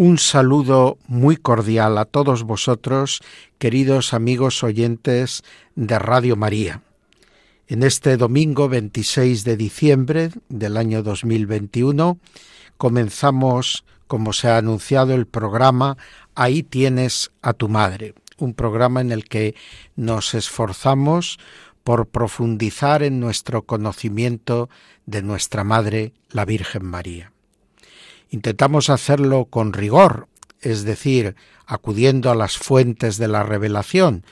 Un saludo muy cordial a todos vosotros, queridos amigos oyentes de Radio María. En este domingo 26 de diciembre del año 2021 comenzamos, como se ha anunciado, el programa Ahí tienes a tu madre, un programa en el que nos esforzamos por profundizar en nuestro conocimiento de nuestra Madre, la Virgen María. Intentamos hacerlo con rigor, es decir, acudiendo a las fuentes de la revelación,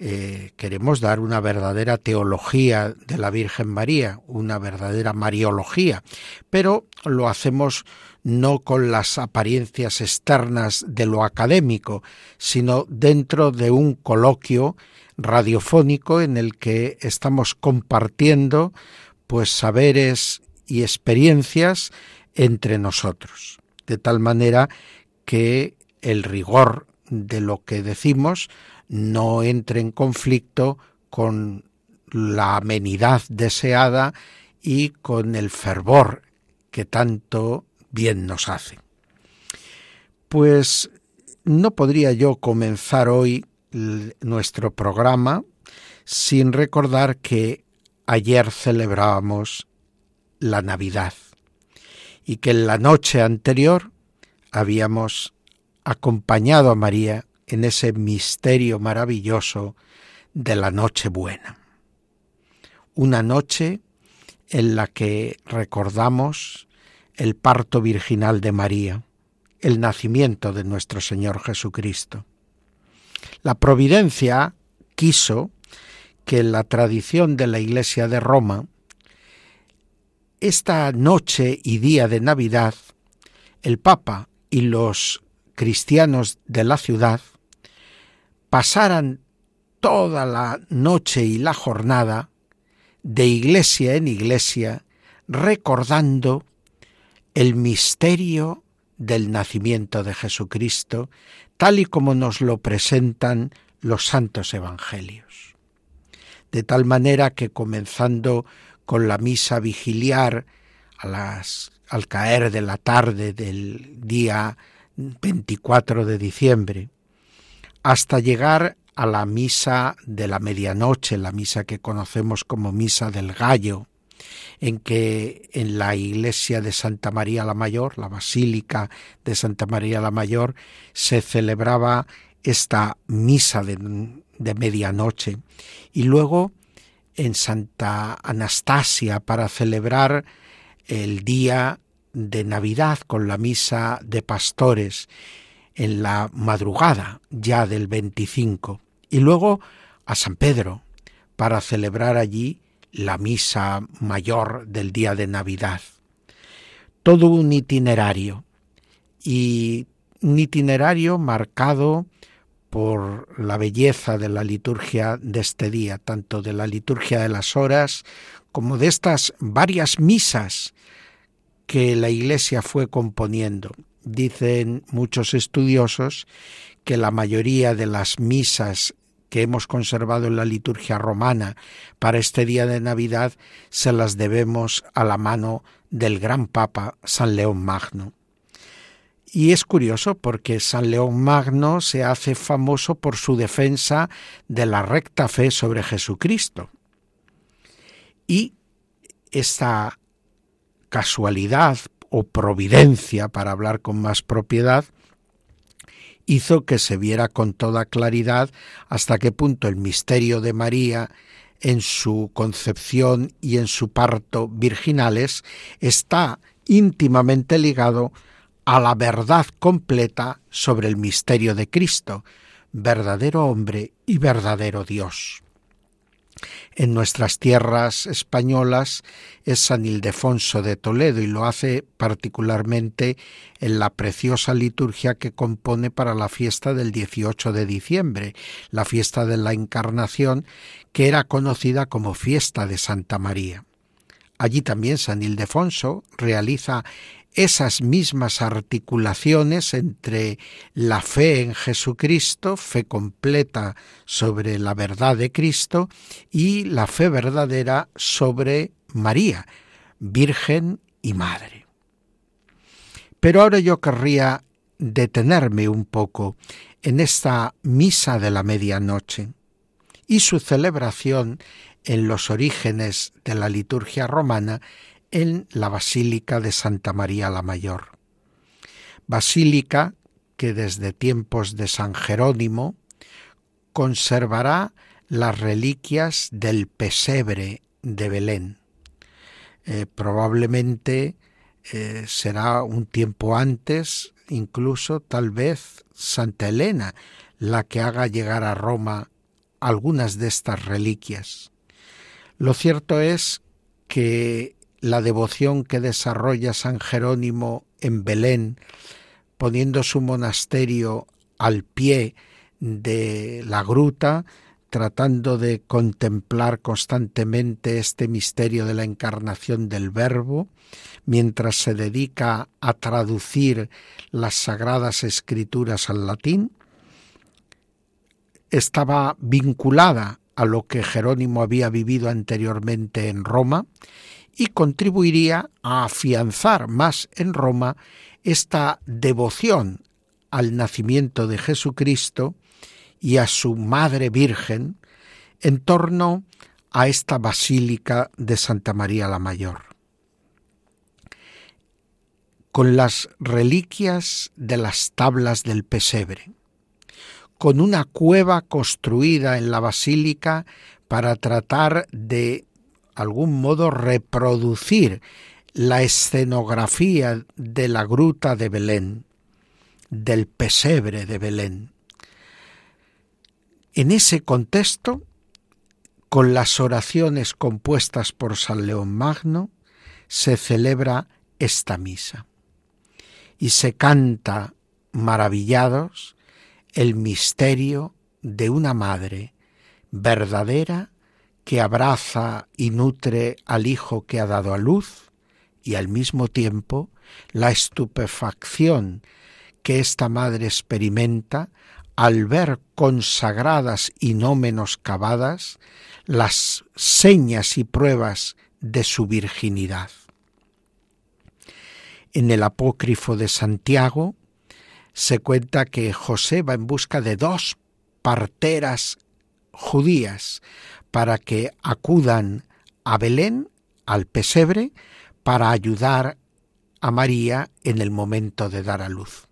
eh, queremos dar una verdadera teología de la Virgen María, una verdadera mariología, pero lo hacemos no con las apariencias externas de lo académico, sino dentro de un coloquio radiofónico en el que estamos compartiendo pues saberes y experiencias entre nosotros, de tal manera que el rigor de lo que decimos no entre en conflicto con la amenidad deseada y con el fervor que tanto bien nos hace. Pues no podría yo comenzar hoy nuestro programa sin recordar que ayer celebrábamos la Navidad y que en la noche anterior habíamos acompañado a María en ese misterio maravilloso de la noche buena. Una noche en la que recordamos el parto virginal de María, el nacimiento de nuestro Señor Jesucristo. La providencia quiso que la tradición de la Iglesia de Roma, esta noche y día de Navidad, el Papa y los cristianos de la ciudad pasaran toda la noche y la jornada de iglesia en iglesia recordando el misterio del nacimiento de Jesucristo, tal y como nos lo presentan los santos evangelios. De tal manera que comenzando con la misa vigiliar al caer de la tarde del día 24 de diciembre, hasta llegar a la misa de la medianoche, la misa que conocemos como misa del gallo, en que en la iglesia de Santa María la Mayor, la basílica de Santa María la Mayor, se celebraba esta misa de, de medianoche. Y luego en Santa Anastasia para celebrar el día de Navidad con la misa de pastores en la madrugada ya del 25 y luego a San Pedro para celebrar allí la misa mayor del día de Navidad. Todo un itinerario y un itinerario marcado por la belleza de la liturgia de este día, tanto de la liturgia de las horas como de estas varias misas que la Iglesia fue componiendo Dicen muchos estudiosos que la mayoría de las misas que hemos conservado en la liturgia romana para este día de Navidad se las debemos a la mano del gran Papa San León Magno. Y es curioso porque San León Magno se hace famoso por su defensa de la recta fe sobre Jesucristo. Y esta casualidad o providencia, para hablar con más propiedad, hizo que se viera con toda claridad hasta qué punto el misterio de María en su concepción y en su parto virginales está íntimamente ligado a la verdad completa sobre el misterio de Cristo, verdadero hombre y verdadero Dios. en nuestras tierras españolas es San Ildefonso de Toledo y lo hace particularmente en la preciosa liturgia que compone para la fiesta del 18 de diciembre, la fiesta de la Encarnación, que era conocida como fiesta de Santa María. Allí también San Ildefonso realiza esas mismas articulaciones entre la fe en Jesucristo, fe completa sobre la verdad de Cristo, y la fe verdadera sobre María, Virgen y Madre. Pero ahora yo querría detenerme un poco en esta misa de la medianoche y su celebración en los orígenes de la liturgia romana en la Basílica de Santa María la Mayor. Basílica que desde tiempos de San Jerónimo conservará las reliquias del pesebre de Belén. Eh, probablemente eh, será un tiempo antes, incluso tal vez Santa Elena, la que haga llegar a Roma algunas de estas reliquias. Lo cierto es que la devoción que desarrolla San Jerónimo en Belén, poniendo su monasterio al pie de la gruta, tratando de contemplar constantemente este misterio de la encarnación del Verbo, mientras se dedica a traducir las sagradas escrituras al latín, estaba vinculada a lo que Jerónimo había vivido anteriormente en Roma y contribuiría a afianzar más en Roma esta devoción al nacimiento de Jesucristo y a su Madre Virgen en torno a esta Basílica de Santa María la Mayor. Con las reliquias de las tablas del pesebre, con una cueva construida en la basílica para tratar de algún modo reproducir la escenografía de la gruta de Belén, del pesebre de Belén. En ese contexto, con las oraciones compuestas por San León Magno, se celebra esta misa y se canta maravillados el misterio de una madre verdadera que abraza y nutre al hijo que ha dado a luz y al mismo tiempo la estupefacción que esta madre experimenta al ver consagradas y no menoscabadas las señas y pruebas de su virginidad. En el apócrifo de Santiago se cuenta que José va en busca de dos parteras judías para que acudan a Belén, al pesebre, para ayudar a María en el momento de dar a luz.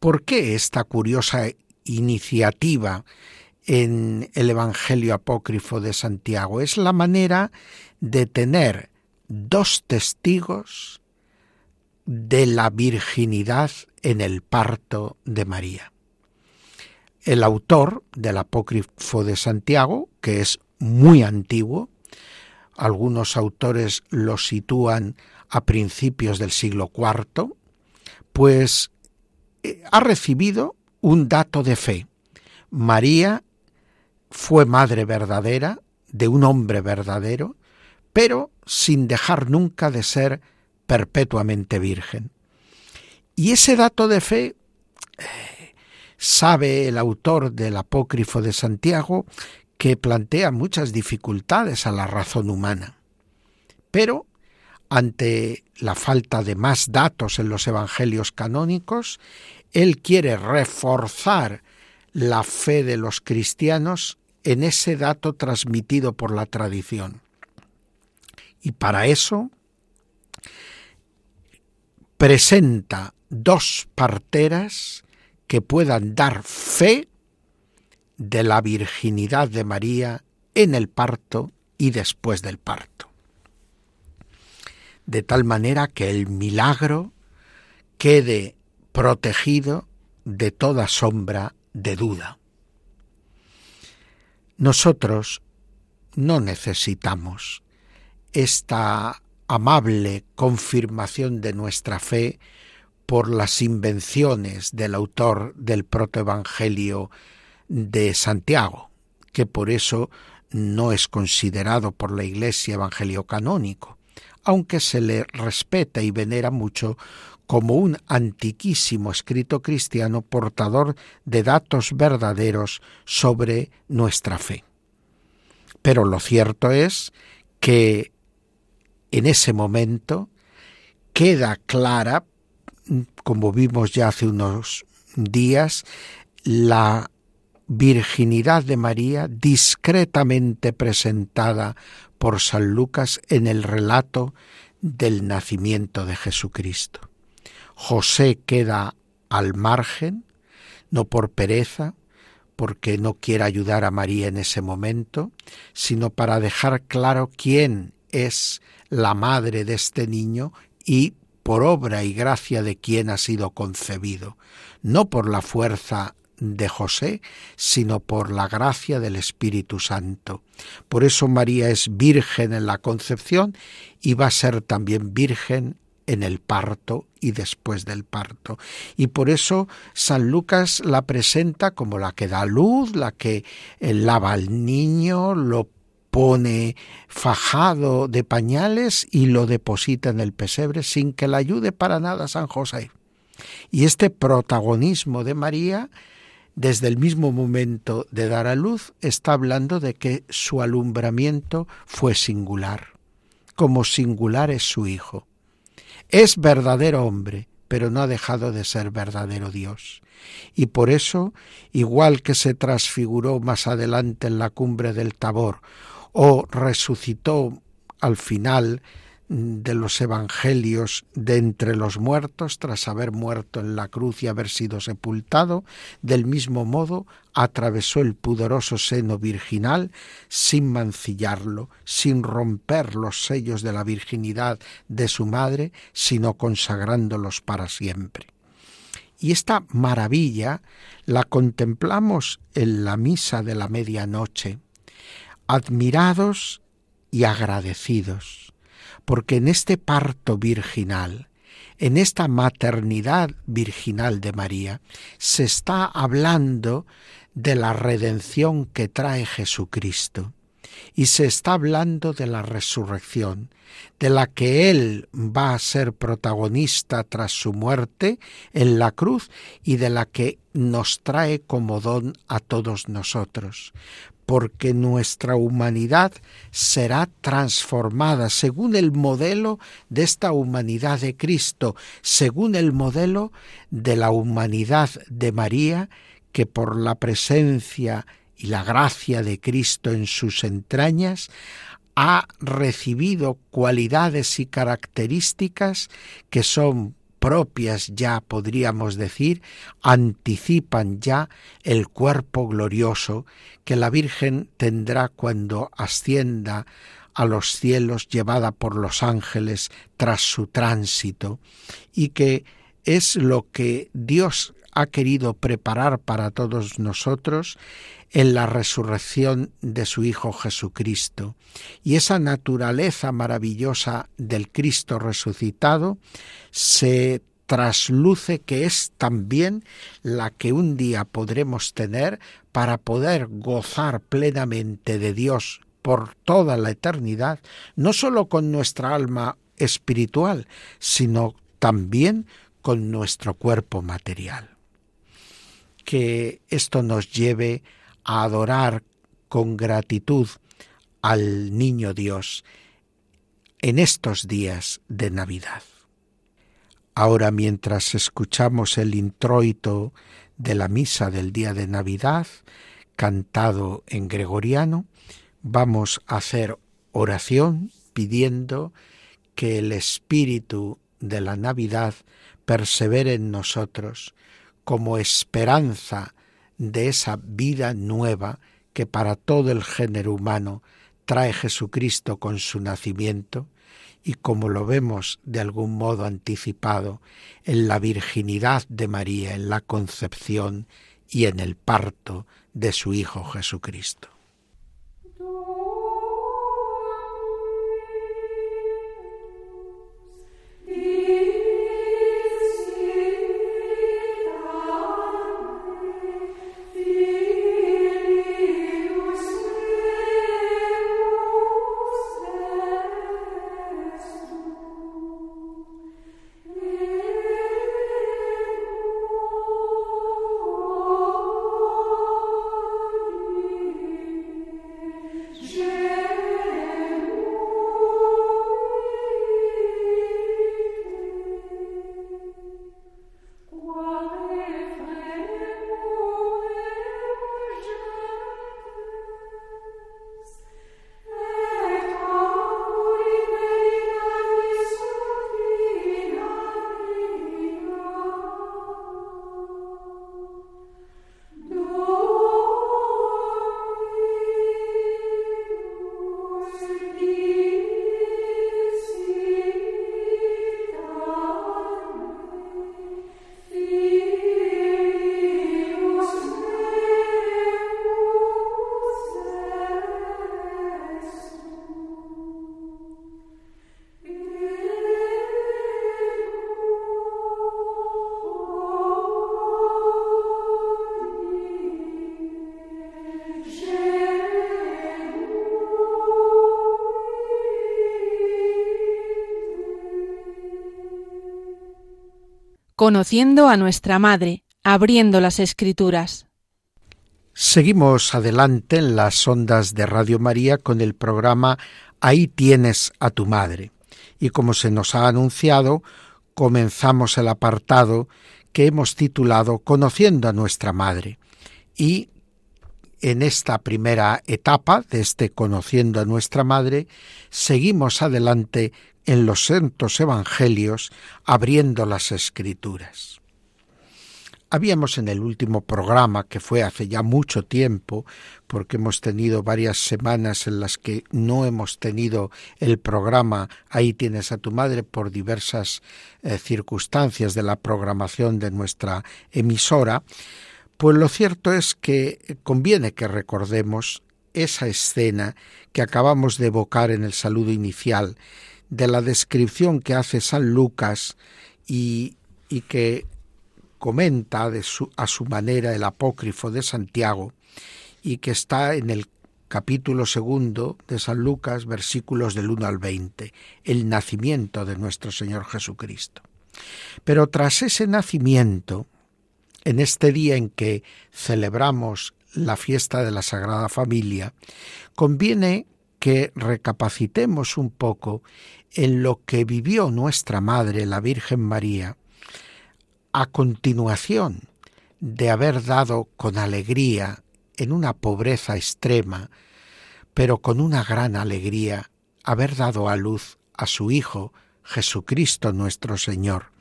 ¿Por qué esta curiosa iniciativa en el Evangelio apócrifo de Santiago? Es la manera de tener dos testigos de la virginidad en el parto de María el autor del apócrifo de Santiago, que es muy antiguo, algunos autores lo sitúan a principios del siglo IV, pues eh, ha recibido un dato de fe. María fue madre verdadera de un hombre verdadero, pero sin dejar nunca de ser perpetuamente virgen. Y ese dato de fe eh, Sabe el autor del apócrifo de Santiago que plantea muchas dificultades a la razón humana. Pero, ante la falta de más datos en los evangelios canónicos, él quiere reforzar la fe de los cristianos en ese dato transmitido por la tradición. Y para eso presenta dos parteras que puedan dar fe de la virginidad de María en el parto y después del parto. De tal manera que el milagro quede protegido de toda sombra de duda. Nosotros no necesitamos esta amable confirmación de nuestra fe por las invenciones del autor del protoevangelio de Santiago, que por eso no es considerado por la Iglesia evangelio canónico, aunque se le respeta y venera mucho como un antiquísimo escrito cristiano portador de datos verdaderos sobre nuestra fe. Pero lo cierto es que en ese momento queda clara, como vimos ya hace unos días, la virginidad de María discretamente presentada por San Lucas en el relato del nacimiento de Jesucristo. José queda al margen, no por pereza, porque no quiere ayudar a María en ese momento, sino para dejar claro quién es la madre de este niño y por obra y gracia de quien ha sido concebido, no por la fuerza de José, sino por la gracia del Espíritu Santo. Por eso María es virgen en la concepción y va a ser también virgen en el parto y después del parto. Y por eso San Lucas la presenta como la que da luz, la que eh, lava al niño, lo pone fajado de pañales y lo deposita en el pesebre sin que le ayude para nada San José. Y este protagonismo de María, desde el mismo momento de dar a luz, está hablando de que su alumbramiento fue singular, como singular es su Hijo. Es verdadero hombre, pero no ha dejado de ser verdadero Dios. Y por eso, igual que se transfiguró más adelante en la cumbre del Tabor, o resucitó al final de los evangelios de entre los muertos tras haber muerto en la cruz y haber sido sepultado, del mismo modo atravesó el pudoroso seno virginal sin mancillarlo, sin romper los sellos de la virginidad de su madre, sino consagrándolos para siempre. Y esta maravilla la contemplamos en la misa de la medianoche, admirados y agradecidos porque en este parto virginal, en esta maternidad virginal de María, se está hablando de la redención que trae Jesucristo y se está hablando de la resurrección, de la que Él va a ser protagonista tras su muerte en la cruz y de la que nos trae como don a todos nosotros porque nuestra humanidad será transformada según el modelo de esta humanidad de Cristo, según el modelo de la humanidad de María, que por la presencia y la gracia de Cristo en sus entrañas ha recibido cualidades y características que son propias ya podríamos decir, anticipan ya el cuerpo glorioso que la Virgen tendrá cuando ascienda a los cielos llevada por los ángeles tras su tránsito y que es lo que Dios ha querido preparar para todos nosotros en la resurrección de su Hijo Jesucristo. Y esa naturaleza maravillosa del Cristo resucitado se trasluce que es también la que un día podremos tener para poder gozar plenamente de Dios por toda la eternidad, no sólo con nuestra alma espiritual, sino también con nuestro cuerpo material. Que esto nos lleve adorar con gratitud al niño Dios en estos días de Navidad. Ahora mientras escuchamos el introito de la misa del día de Navidad, cantado en gregoriano, vamos a hacer oración pidiendo que el espíritu de la Navidad persevere en nosotros como esperanza de esa vida nueva que para todo el género humano trae Jesucristo con su nacimiento y como lo vemos de algún modo anticipado en la virginidad de María, en la concepción y en el parto de su Hijo Jesucristo. Conociendo a nuestra Madre, abriendo las Escrituras. Seguimos adelante en las ondas de Radio María con el programa Ahí tienes a tu madre. Y como se nos ha anunciado, comenzamos el apartado que hemos titulado Conociendo a nuestra madre. Y en esta primera etapa de este Conociendo a nuestra madre, seguimos adelante en los santos evangelios abriendo las escrituras. Habíamos en el último programa, que fue hace ya mucho tiempo, porque hemos tenido varias semanas en las que no hemos tenido el programa Ahí tienes a tu madre por diversas eh, circunstancias de la programación de nuestra emisora, pues lo cierto es que conviene que recordemos esa escena que acabamos de evocar en el saludo inicial, de la descripción que hace San Lucas y, que comenta de su, a su manera el apócrifo de Santiago y que está en el capítulo segundo de San Lucas, versículos del 1 al 20, el nacimiento de nuestro Señor Jesucristo. Pero tras ese nacimiento, en este día en que celebramos la fiesta de la Sagrada Familia, conviene que recapacitemos un poco en lo que vivió nuestra Madre, la Virgen María, a continuación de haber dado con alegría en una pobreza extrema, pero con una gran alegría, haber dado a luz a su Hijo, Jesucristo nuestro Señor,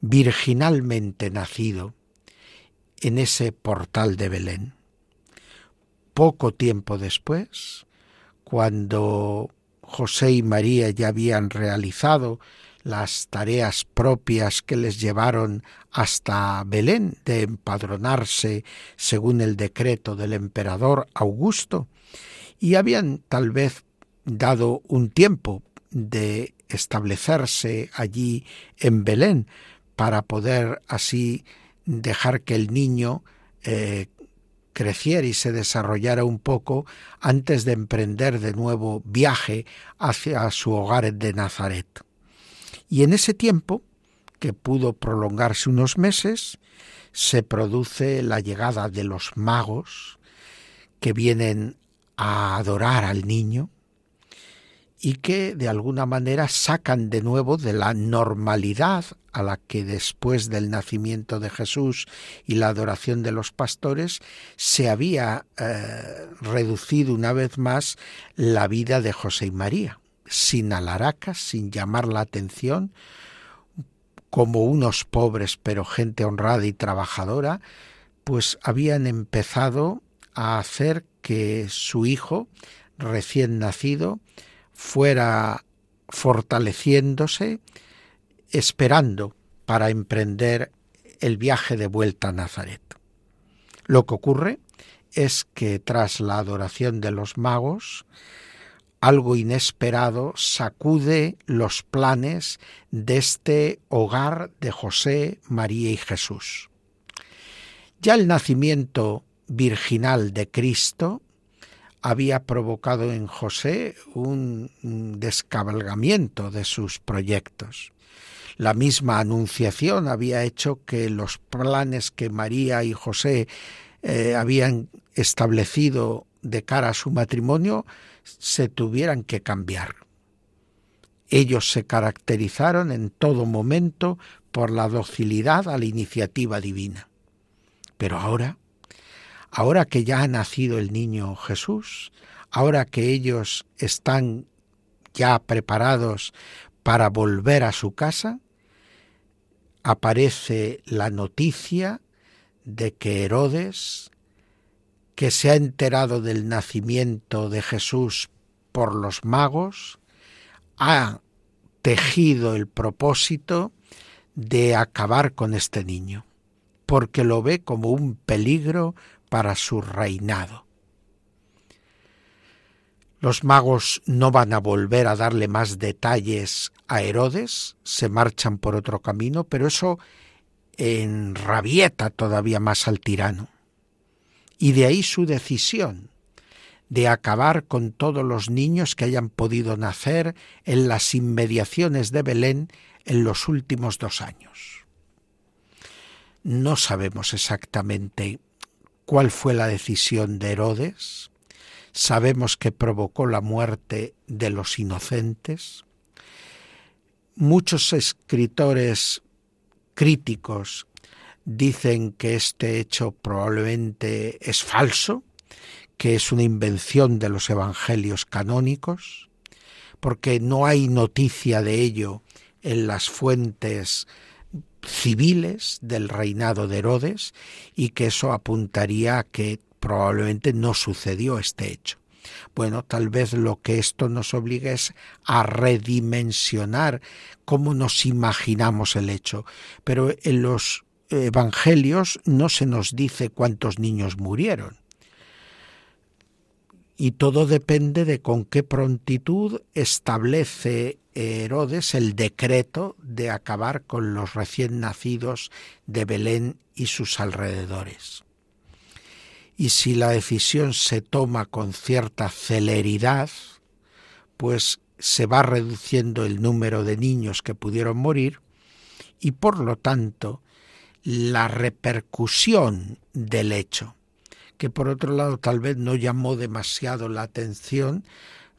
virginalmente nacido en ese portal de Belén. Poco tiempo después, cuando José y María ya habían realizado las tareas propias que les llevaron hasta Belén de empadronarse según el decreto del emperador Augusto, y habían tal vez dado un tiempo de establecerse allí en Belén para poder así dejar que el niño eh, creciera y se desarrollara un poco antes de emprender de nuevo viaje hacia su hogar de Nazaret. Y en ese tiempo, que pudo prolongarse unos meses, se produce la llegada de los magos que vienen a adorar al niño y que de alguna manera sacan de nuevo de la normalidad a la que después del nacimiento de Jesús y la adoración de los pastores se había eh, reducido una vez más la vida de José y María sin alaracas, sin llamar la atención, como unos pobres pero gente honrada y trabajadora, pues habían empezado a hacer que su hijo recién nacido fuera fortaleciéndose, esperando para emprender el viaje de vuelta a Nazaret. Lo que ocurre es que tras la adoración de los magos, algo inesperado sacude los planes de este hogar de José, María y Jesús. Ya el nacimiento virginal de Cristo había provocado en José un descabalgamiento de sus proyectos. La misma anunciación había hecho que los planes que María y José eh, habían establecido de cara a su matrimonio se tuvieran que cambiar. Ellos se caracterizaron en todo momento por la docilidad a la iniciativa divina. Pero ahora, ahora que ya ha nacido el niño Jesús, ahora que ellos están ya preparados para volver a su casa, aparece la noticia de que Herodes que se ha enterado del nacimiento de Jesús por los magos, ha tejido el propósito de acabar con este niño, porque lo ve como un peligro para su reinado. Los magos no van a volver a darle más detalles a Herodes, se marchan por otro camino, pero eso enrabieta todavía más al tirano y de ahí su decisión de acabar con todos los niños que hayan podido nacer en las inmediaciones de Belén en los últimos dos años. No sabemos exactamente cuál fue la decisión de Herodes. Sabemos que provocó la muerte de los inocentes. Muchos escritores críticos dicen que este hecho probablemente es falso, que es una invención de los evangelios canónicos, porque no hay noticia de ello en las fuentes civiles del reinado de Herodes y que eso apuntaría a que probablemente no sucedió este hecho. Bueno, tal vez lo que esto nos obliga es a redimensionar cómo nos imaginamos el hecho, pero en los evangelios no se nos dice cuántos niños murieron y todo depende de con qué prontitud establece Herodes el decreto de acabar con los recién nacidos de Belén y sus alrededores. Y si la decisión se toma con cierta celeridad, pues se va reduciendo el número de niños que pudieron morir y por lo tanto la repercusión del hecho que por otro lado tal vez no llamó demasiado la atención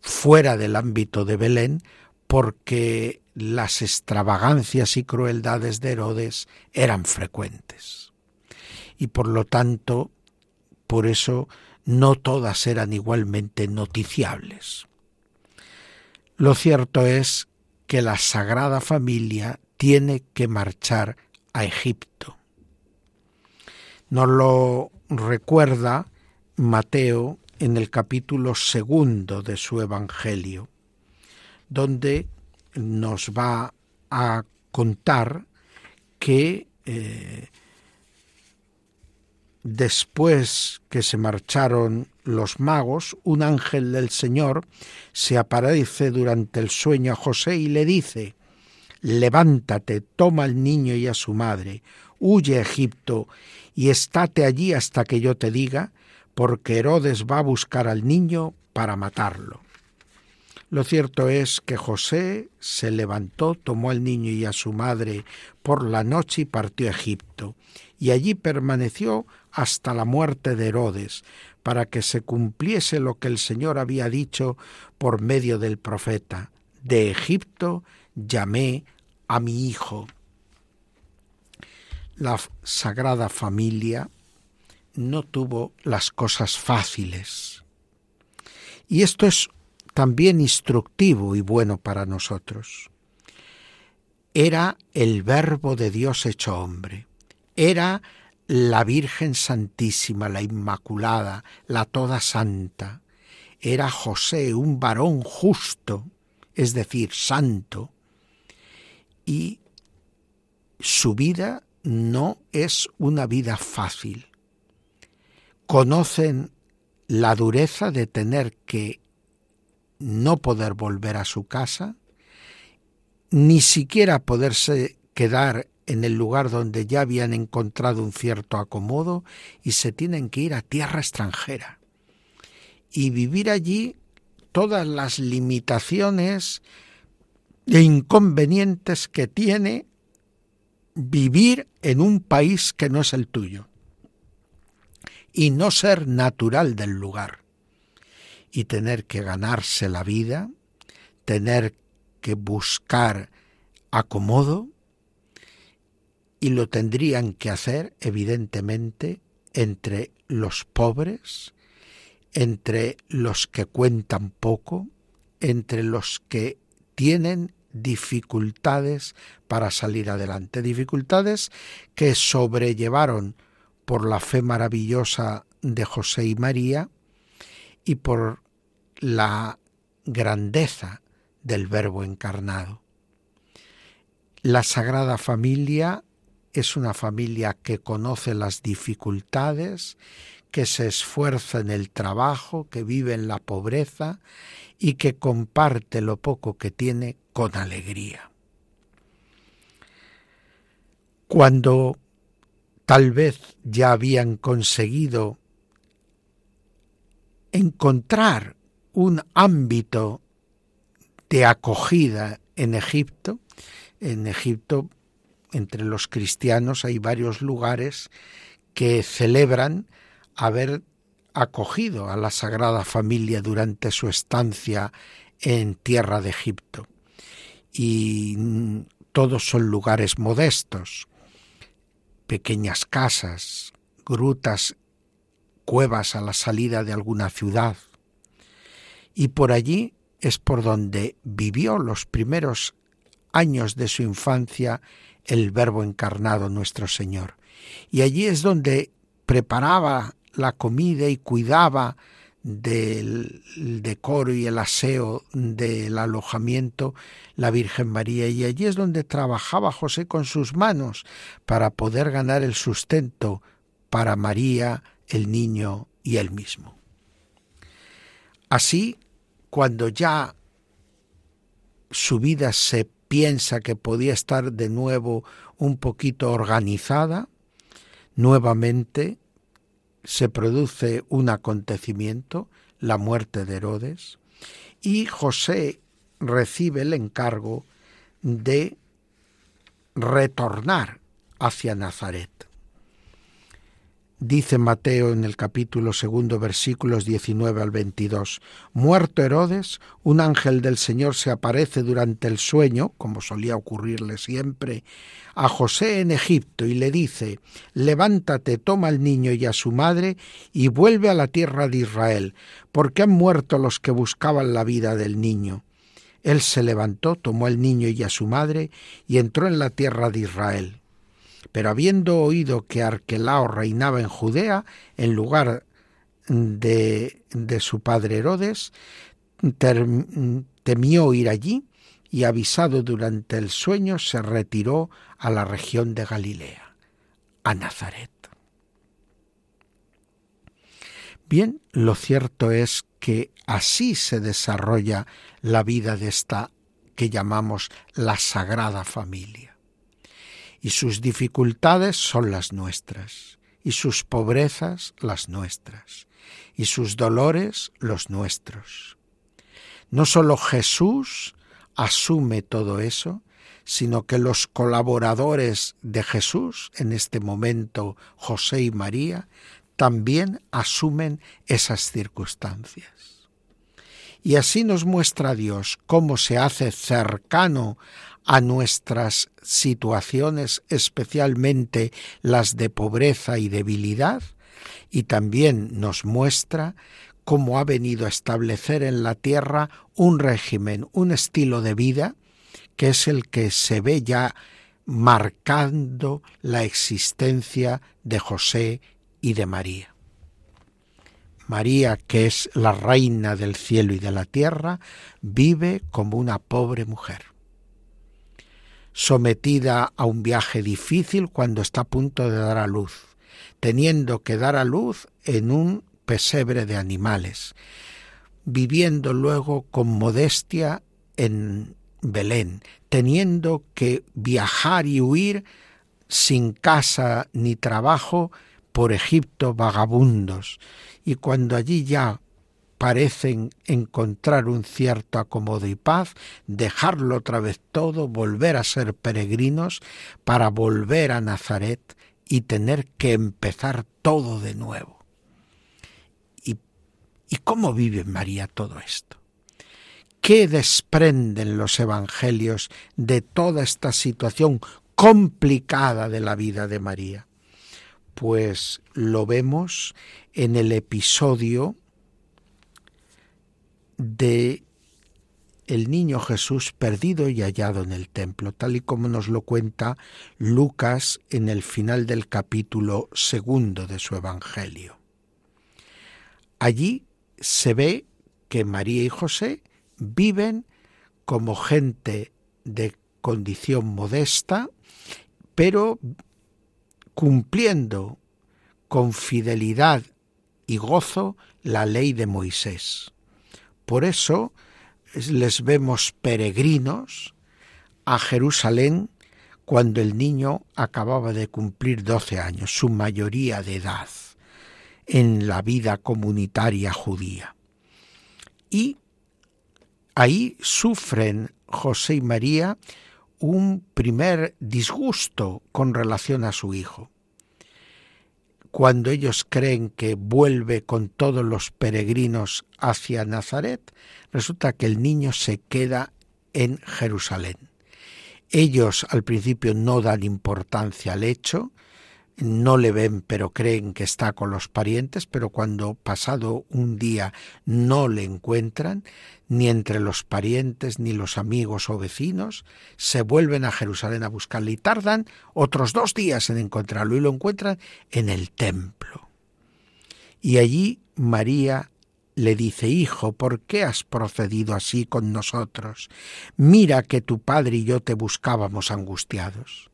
fuera del ámbito de Belén, porque las extravagancias y crueldades de Herodes eran frecuentes. Y por lo tanto, por eso no todas eran igualmente noticiables. Lo cierto es que la Sagrada Familia tiene que marchar a Egipto. Nos lo recuerda Mateo en el capítulo segundo de su Evangelio, donde nos va a contar que eh, después que se marcharon los magos, un ángel del Señor se aparece durante el sueño a José y le dice, levántate, toma al niño y a su madre, huye a Egipto y estate allí hasta que yo te diga, porque Herodes va a buscar al niño para matarlo. Lo cierto es que José se levantó, tomó al niño y a su madre por la noche y partió a Egipto, y allí permaneció hasta la muerte de Herodes, para que se cumpliese lo que el Señor había dicho por medio del profeta. De Egipto llamé a mi hijo la Sagrada Familia no tuvo las cosas fáciles. Y esto es también instructivo y bueno para nosotros. Era el Verbo de Dios hecho hombre. Era la Virgen Santísima, la Inmaculada, la Toda Santa. Era José, un varón justo, es decir, santo. Y su vida no es una vida fácil. Conocen la dureza de tener que no poder volver a su casa, ni siquiera poderse quedar en el lugar donde ya habían encontrado un cierto acomodo y se tienen que ir a tierra extranjera. Y vivir allí todas las limitaciones e inconvenientes que tiene vivir en un país que no es el tuyo y no ser natural del lugar y tener que ganarse la vida, tener que buscar acomodo y lo tendrían que hacer evidentemente entre los pobres, entre los que cuentan poco, entre los que tienen dificultades para salir adelante, dificultades que sobrellevaron por la fe maravillosa de José y María y por la grandeza del Verbo encarnado. La Sagrada Familia es una familia que conoce las dificultades, que se esfuerza en el trabajo, que vive en la pobreza y que comparte lo poco que tiene con alegría. Cuando tal vez ya habían conseguido encontrar un ámbito de acogida en Egipto, en Egipto entre los cristianos hay varios lugares que celebran haber acogido a la Sagrada Familia durante su estancia en tierra de Egipto. Y todos son lugares modestos, pequeñas casas, grutas, cuevas a la salida de alguna ciudad. Y por allí es por donde vivió los primeros años de su infancia el Verbo encarnado nuestro Señor. Y allí es donde preparaba la comida y cuidaba del decoro y el aseo del alojamiento la Virgen María y allí es donde trabajaba José con sus manos para poder ganar el sustento para María, el niño y él mismo. Así, cuando ya su vida se piensa que podía estar de nuevo un poquito organizada, nuevamente se produce un acontecimiento, la muerte de Herodes, y José recibe el encargo de retornar hacia Nazaret. Dice Mateo en el capítulo segundo, versículos 19 al 22. Muerto Herodes, un ángel del Señor se aparece durante el sueño, como solía ocurrirle siempre, a José en Egipto y le dice, levántate, toma al niño y a su madre y vuelve a la tierra de Israel, porque han muerto los que buscaban la vida del niño. Él se levantó, tomó al niño y a su madre y entró en la tierra de Israel. Pero habiendo oído que Arquelao reinaba en Judea, en lugar de, de su padre Herodes, temió ir allí y avisado durante el sueño se retiró a la región de Galilea, a Nazaret. Bien, lo cierto es que así se desarrolla la vida de esta que llamamos la Sagrada Familia y sus dificultades son las nuestras, y sus pobrezas las nuestras, y sus dolores los nuestros. No sólo Jesús asume todo eso, sino que los colaboradores de Jesús, en este momento José y María, también asumen esas circunstancias. Y así nos muestra Dios cómo se hace cercano a nuestras situaciones, especialmente las de pobreza y debilidad, y también nos muestra cómo ha venido a establecer en la tierra un régimen, un estilo de vida, que es el que se ve ya marcando la existencia de José y de María. María, que es la reina del cielo y de la tierra, vive como una pobre mujer sometida a un viaje difícil cuando está a punto de dar a luz, teniendo que dar a luz en un pesebre de animales, viviendo luego con modestia en Belén, teniendo que viajar y huir sin casa ni trabajo por Egipto vagabundos, y cuando allí ya parecen encontrar un cierto acomodo y paz, dejarlo otra vez todo, volver a ser peregrinos, para volver a Nazaret y tener que empezar todo de nuevo. ¿Y, y cómo vive María todo esto? ¿Qué desprenden los evangelios de toda esta situación complicada de la vida de María? Pues lo vemos en el episodio de el niño Jesús perdido y hallado en el templo, tal y como nos lo cuenta Lucas en el final del capítulo segundo de su Evangelio. Allí se ve que María y José viven como gente de condición modesta, pero cumpliendo con fidelidad y gozo la ley de Moisés. Por eso les vemos peregrinos a Jerusalén cuando el niño acababa de cumplir doce años, su mayoría de edad en la vida comunitaria judía. Y ahí sufren José y María un primer disgusto con relación a su hijo. Cuando ellos creen que vuelve con todos los peregrinos hacia Nazaret, resulta que el niño se queda en Jerusalén. Ellos al principio no dan importancia al hecho, no le ven pero creen que está con los parientes, pero cuando pasado un día no le encuentran, ni entre los parientes, ni los amigos o vecinos, se vuelven a Jerusalén a buscarle y tardan otros dos días en encontrarlo y lo encuentran en el templo. Y allí María le dice, Hijo, ¿por qué has procedido así con nosotros? Mira que tu padre y yo te buscábamos angustiados.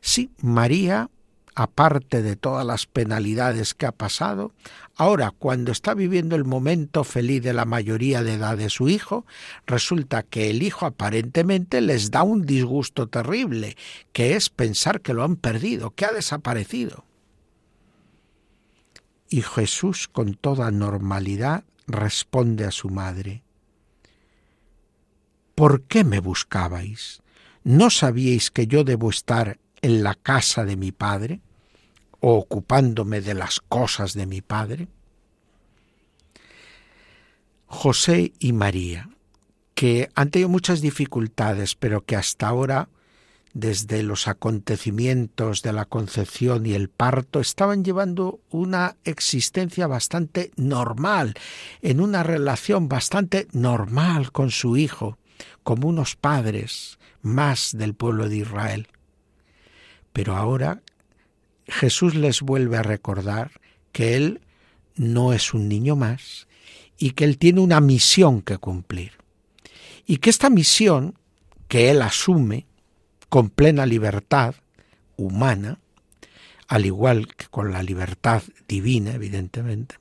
Sí, María aparte de todas las penalidades que ha pasado, ahora cuando está viviendo el momento feliz de la mayoría de edad de su hijo, resulta que el hijo aparentemente les da un disgusto terrible, que es pensar que lo han perdido, que ha desaparecido. Y Jesús con toda normalidad responde a su madre, ¿Por qué me buscabais? ¿No sabíais que yo debo estar en la casa de mi padre o ocupándome de las cosas de mi padre? José y María, que han tenido muchas dificultades, pero que hasta ahora, desde los acontecimientos de la concepción y el parto, estaban llevando una existencia bastante normal, en una relación bastante normal con su hijo, como unos padres más del pueblo de Israel. Pero ahora Jesús les vuelve a recordar que Él no es un niño más y que Él tiene una misión que cumplir. Y que esta misión que Él asume con plena libertad humana, al igual que con la libertad divina, evidentemente,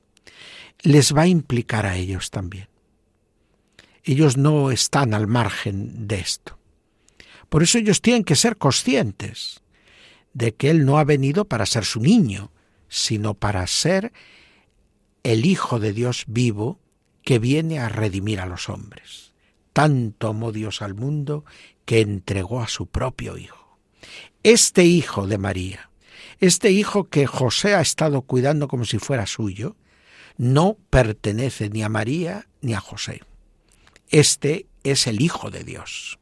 les va a implicar a ellos también. Ellos no están al margen de esto. Por eso ellos tienen que ser conscientes de que Él no ha venido para ser su niño, sino para ser el Hijo de Dios vivo que viene a redimir a los hombres. Tanto amó Dios al mundo que entregó a su propio Hijo. Este Hijo de María, este Hijo que José ha estado cuidando como si fuera suyo, no pertenece ni a María ni a José. Este es el Hijo de Dios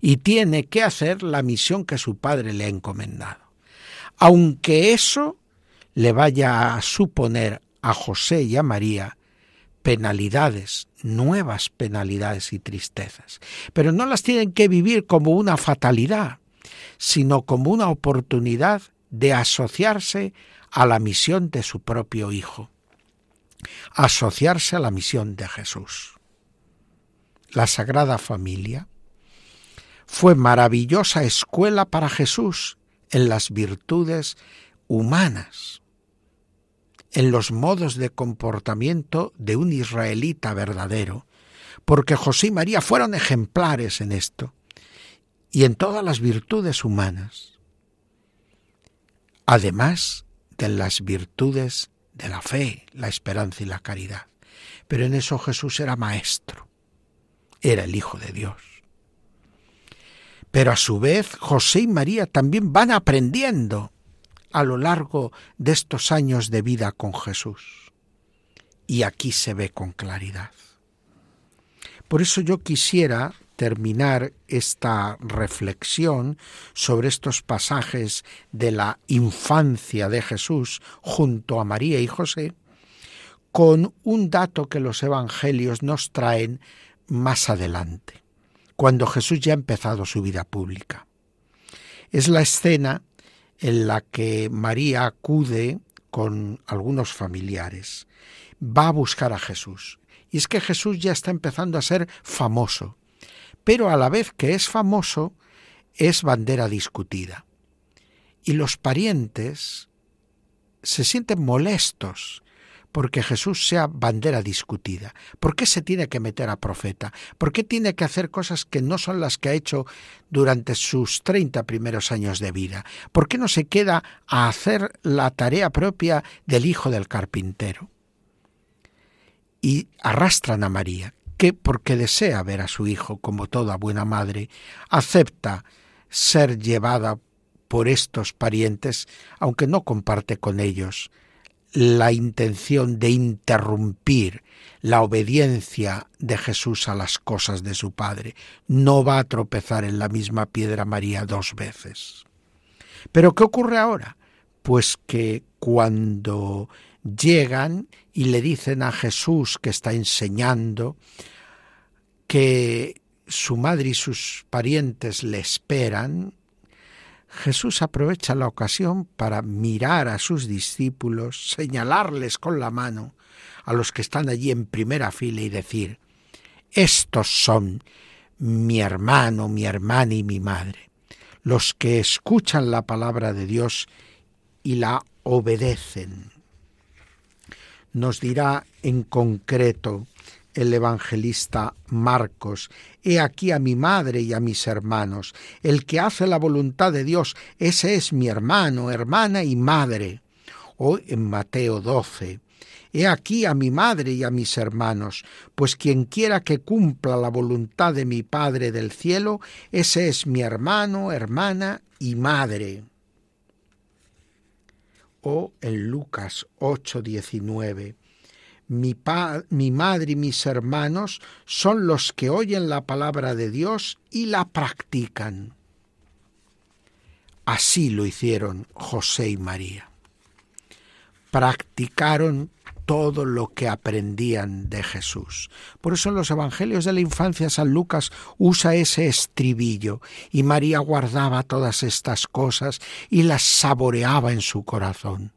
y tiene que hacer la misión que su Padre le ha encomendado aunque eso le vaya a suponer a José y a María penalidades, nuevas penalidades y tristezas. Pero no las tienen que vivir como una fatalidad, sino como una oportunidad de asociarse a la misión de su propio Hijo, asociarse a la misión de Jesús. La Sagrada Familia fue maravillosa escuela para Jesús en las virtudes humanas, en los modos de comportamiento de un israelita verdadero, porque José y María fueron ejemplares en esto y en todas las virtudes humanas, además de las virtudes de la fe, la esperanza y la caridad. Pero en eso Jesús era maestro, era el Hijo de Dios. Pero a su vez José y María también van aprendiendo a lo largo de estos años de vida con Jesús. Y aquí se ve con claridad. Por eso yo quisiera terminar esta reflexión sobre estos pasajes de la infancia de Jesús junto a María y José con un dato que los evangelios nos traen más adelante cuando Jesús ya ha empezado su vida pública. Es la escena en la que María acude con algunos familiares, va a buscar a Jesús. Y es que Jesús ya está empezando a ser famoso, pero a la vez que es famoso, es bandera discutida. Y los parientes se sienten molestos porque Jesús sea bandera discutida. ¿Por qué se tiene que meter a profeta? ¿Por qué tiene que hacer cosas que no son las que ha hecho durante sus treinta primeros años de vida? ¿Por qué no se queda a hacer la tarea propia del hijo del carpintero? Y arrastran a María, que porque desea ver a su hijo como toda buena madre, acepta ser llevada por estos parientes, aunque no comparte con ellos la intención de interrumpir la obediencia de Jesús a las cosas de su Padre. No va a tropezar en la misma piedra María dos veces. Pero ¿qué ocurre ahora? Pues que cuando llegan y le dicen a Jesús que está enseñando que su madre y sus parientes le esperan, Jesús aprovecha la ocasión para mirar a sus discípulos, señalarles con la mano a los que están allí en primera fila y decir, estos son mi hermano, mi hermana y mi madre, los que escuchan la palabra de Dios y la obedecen. Nos dirá en concreto el evangelista Marcos, He aquí a mi madre y a mis hermanos. El que hace la voluntad de Dios, ese es mi hermano, hermana y madre. O en Mateo 12, He aquí a mi madre y a mis hermanos, pues quien quiera que cumpla la voluntad de mi Padre del cielo, ese es mi hermano, hermana y madre. O en Lucas 8:19, mi, mi madre y mis hermanos son los que oyen la palabra de Dios y la practican. Así lo hicieron José y María. Practicaron todo lo que aprendían de Jesús. Por eso en los Evangelios de la infancia San Lucas usa ese estribillo y María guardaba todas estas cosas y las saboreaba en su corazón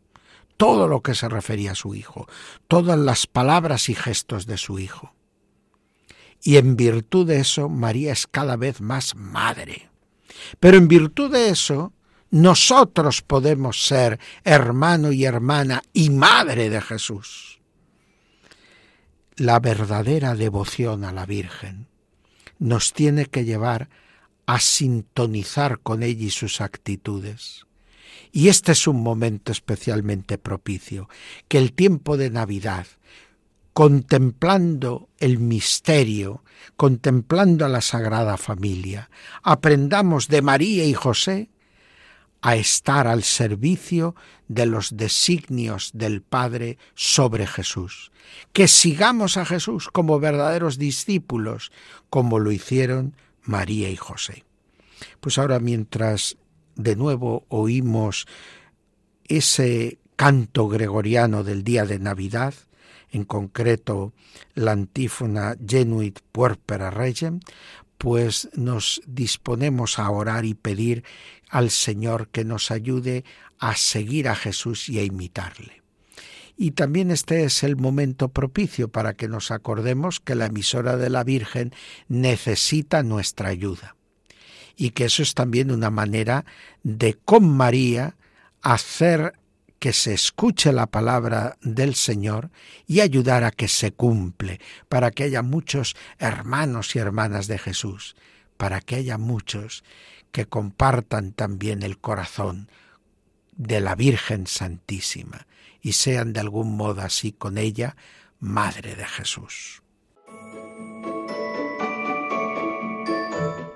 todo lo que se refería a su hijo, todas las palabras y gestos de su hijo. Y en virtud de eso, María es cada vez más madre. Pero en virtud de eso, nosotros podemos ser hermano y hermana y madre de Jesús. La verdadera devoción a la Virgen nos tiene que llevar a sintonizar con ella y sus actitudes. Y este es un momento especialmente propicio, que el tiempo de Navidad, contemplando el misterio, contemplando a la Sagrada Familia, aprendamos de María y José a estar al servicio de los designios del Padre sobre Jesús, que sigamos a Jesús como verdaderos discípulos, como lo hicieron María y José. Pues ahora mientras de nuevo oímos ese canto gregoriano del día de Navidad, en concreto la antífona Genuit Puerpera Regem, pues nos disponemos a orar y pedir al Señor que nos ayude a seguir a Jesús y a imitarle. Y también este es el momento propicio para que nos acordemos que la emisora de la Virgen necesita nuestra ayuda y que eso es también una manera de con María hacer que se escuche la palabra del Señor y ayudar a que se cumple, para que haya muchos hermanos y hermanas de Jesús, para que haya muchos que compartan también el corazón de la Virgen Santísima y sean de algún modo así con ella Madre de Jesús.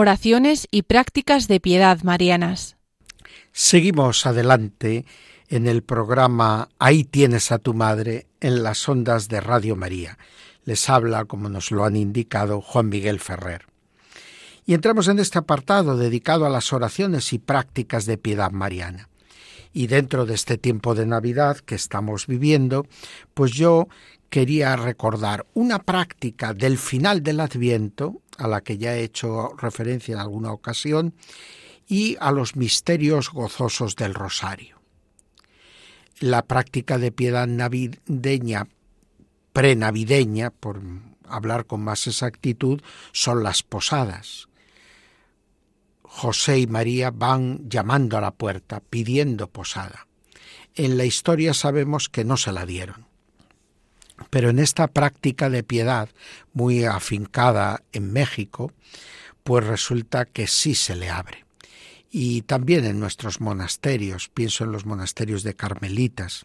Oraciones y prácticas de piedad marianas. Seguimos adelante en el programa Ahí tienes a tu madre en las ondas de Radio María. Les habla, como nos lo han indicado, Juan Miguel Ferrer. Y entramos en este apartado dedicado a las oraciones y prácticas de piedad mariana. Y dentro de este tiempo de Navidad que estamos viviendo, pues yo quería recordar una práctica del final del Adviento, a la que ya he hecho referencia en alguna ocasión, y a los misterios gozosos del Rosario. La práctica de piedad navideña, prenavideña, por hablar con más exactitud, son las posadas. José y María van llamando a la puerta, pidiendo posada. En la historia sabemos que no se la dieron. Pero en esta práctica de piedad muy afincada en México, pues resulta que sí se le abre. Y también en nuestros monasterios, pienso en los monasterios de carmelitas.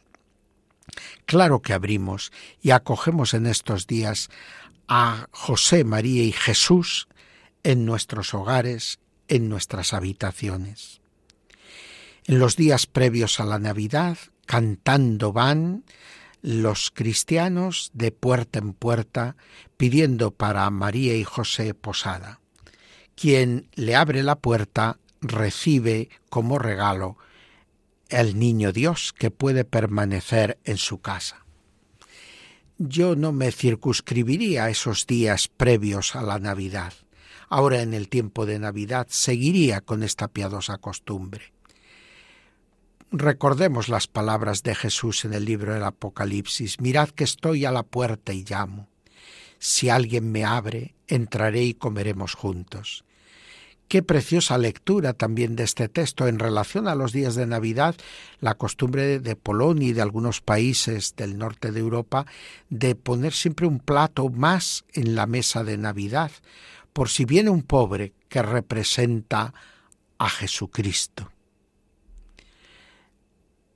Claro que abrimos y acogemos en estos días a José, María y Jesús en nuestros hogares, en nuestras habitaciones. En los días previos a la Navidad, cantando van los cristianos de puerta en puerta pidiendo para María y José posada. Quien le abre la puerta recibe como regalo el niño Dios que puede permanecer en su casa. Yo no me circunscribiría a esos días previos a la Navidad. Ahora en el tiempo de Navidad seguiría con esta piadosa costumbre. Recordemos las palabras de Jesús en el libro del Apocalipsis. Mirad que estoy a la puerta y llamo. Si alguien me abre, entraré y comeremos juntos. Qué preciosa lectura también de este texto en relación a los días de Navidad, la costumbre de Polonia y de algunos países del norte de Europa de poner siempre un plato más en la mesa de Navidad, por si viene un pobre que representa a Jesucristo.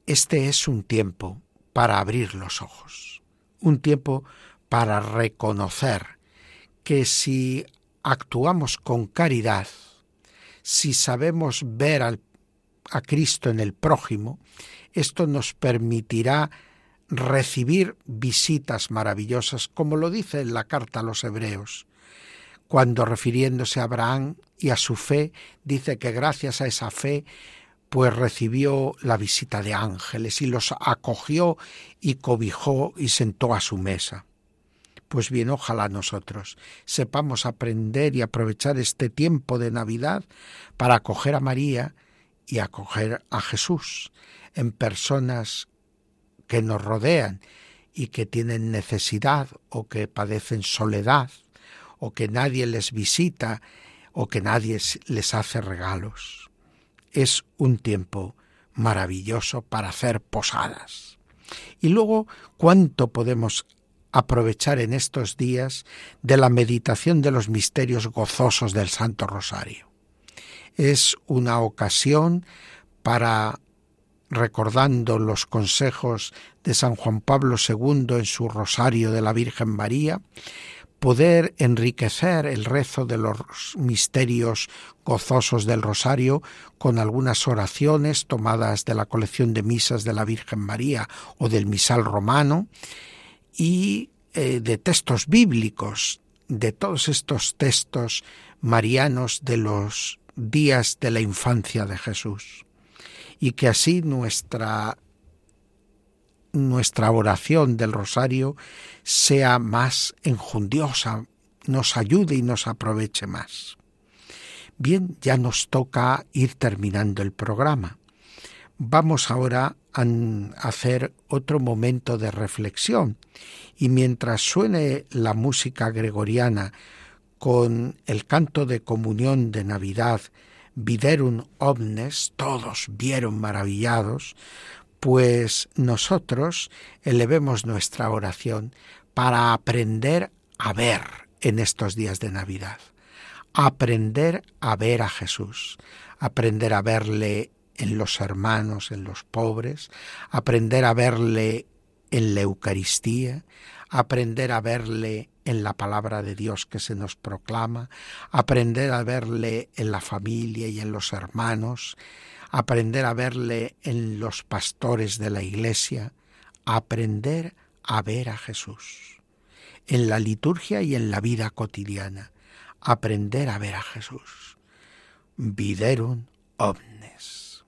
Este es un tiempo para abrir los ojos, un tiempo para reconocer que si actuamos con caridad, si sabemos ver a Cristo en el prójimo, esto nos permitirá recibir visitas maravillosas, como lo dice en la carta a los hebreos, cuando refiriéndose a Abraham y a su fe, dice que gracias a esa fe pues recibió la visita de ángeles y los acogió y cobijó y sentó a su mesa. Pues bien, ojalá nosotros sepamos aprender y aprovechar este tiempo de Navidad para acoger a María y acoger a Jesús en personas que nos rodean y que tienen necesidad o que padecen soledad o que nadie les visita o que nadie les hace regalos es un tiempo maravilloso para hacer posadas. Y luego, ¿cuánto podemos aprovechar en estos días de la meditación de los misterios gozosos del Santo Rosario? Es una ocasión para, recordando los consejos de San Juan Pablo II en su Rosario de la Virgen María, poder enriquecer el rezo de los misterios gozosos del rosario con algunas oraciones tomadas de la colección de misas de la Virgen María o del misal romano y eh, de textos bíblicos, de todos estos textos marianos de los días de la infancia de Jesús. Y que así nuestra nuestra oración del rosario sea más enjundiosa, nos ayude y nos aproveche más. Bien, ya nos toca ir terminando el programa. Vamos ahora a hacer otro momento de reflexión y mientras suene la música gregoriana con el canto de comunión de Navidad, Viderum omnes, todos vieron maravillados, pues nosotros elevemos nuestra oración para aprender a ver en estos días de Navidad, aprender a ver a Jesús, aprender a verle en los hermanos, en los pobres, aprender a verle en la Eucaristía, aprender a verle en la palabra de Dios que se nos proclama, aprender a verle en la familia y en los hermanos, aprender a verle en los pastores de la iglesia, aprender a ver a Jesús, en la liturgia y en la vida cotidiana, aprender a ver a Jesús. Viderum omnes.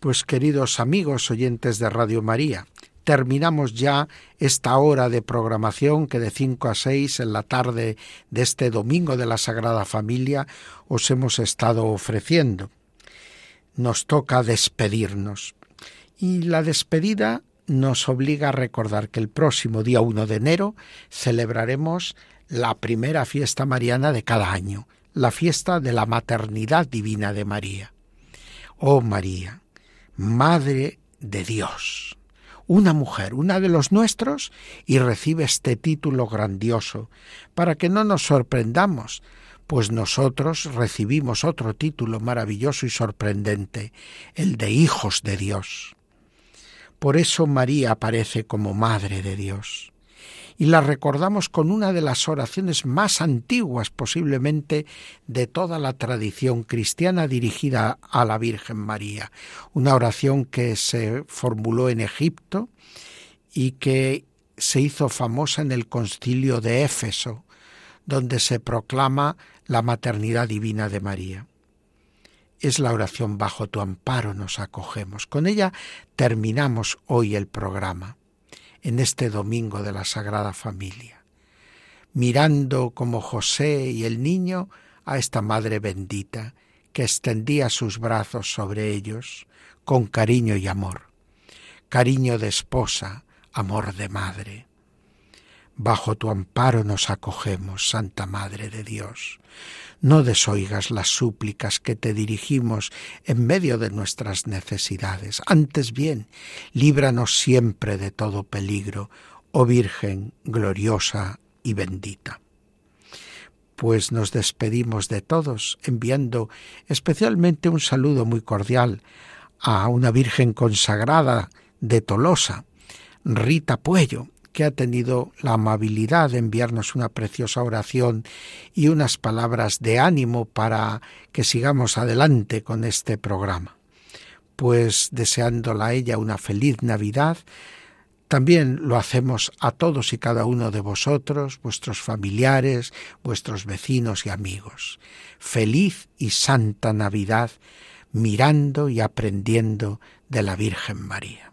Pues queridos amigos oyentes de Radio María, terminamos ya esta hora de programación que de 5 a 6 en la tarde de este domingo de la Sagrada Familia os hemos estado ofreciendo. Nos toca despedirnos. Y la despedida nos obliga a recordar que el próximo día 1 de enero celebraremos la primera fiesta mariana de cada año, la fiesta de la maternidad divina de María. Oh María, Madre de Dios, una mujer, una de los nuestros, y recibe este título grandioso, para que no nos sorprendamos, pues nosotros recibimos otro título maravilloso y sorprendente, el de hijos de Dios. Por eso María aparece como Madre de Dios y la recordamos con una de las oraciones más antiguas posiblemente de toda la tradición cristiana dirigida a la Virgen María, una oración que se formuló en Egipto y que se hizo famosa en el concilio de Éfeso, donde se proclama la maternidad divina de María. Es la oración bajo tu amparo nos acogemos. Con ella terminamos hoy el programa en este domingo de la Sagrada Familia, mirando como José y el niño a esta Madre bendita que extendía sus brazos sobre ellos con cariño y amor, cariño de esposa, amor de madre. Bajo tu amparo nos acogemos, Santa Madre de Dios. No desoigas las súplicas que te dirigimos en medio de nuestras necesidades. Antes bien, líbranos siempre de todo peligro, oh Virgen gloriosa y bendita. Pues nos despedimos de todos, enviando especialmente un saludo muy cordial a una Virgen consagrada de Tolosa, Rita Puello, que ha tenido la amabilidad de enviarnos una preciosa oración y unas palabras de ánimo para que sigamos adelante con este programa. Pues deseándola a ella una feliz Navidad, también lo hacemos a todos y cada uno de vosotros, vuestros familiares, vuestros vecinos y amigos. Feliz y santa Navidad, mirando y aprendiendo de la Virgen María.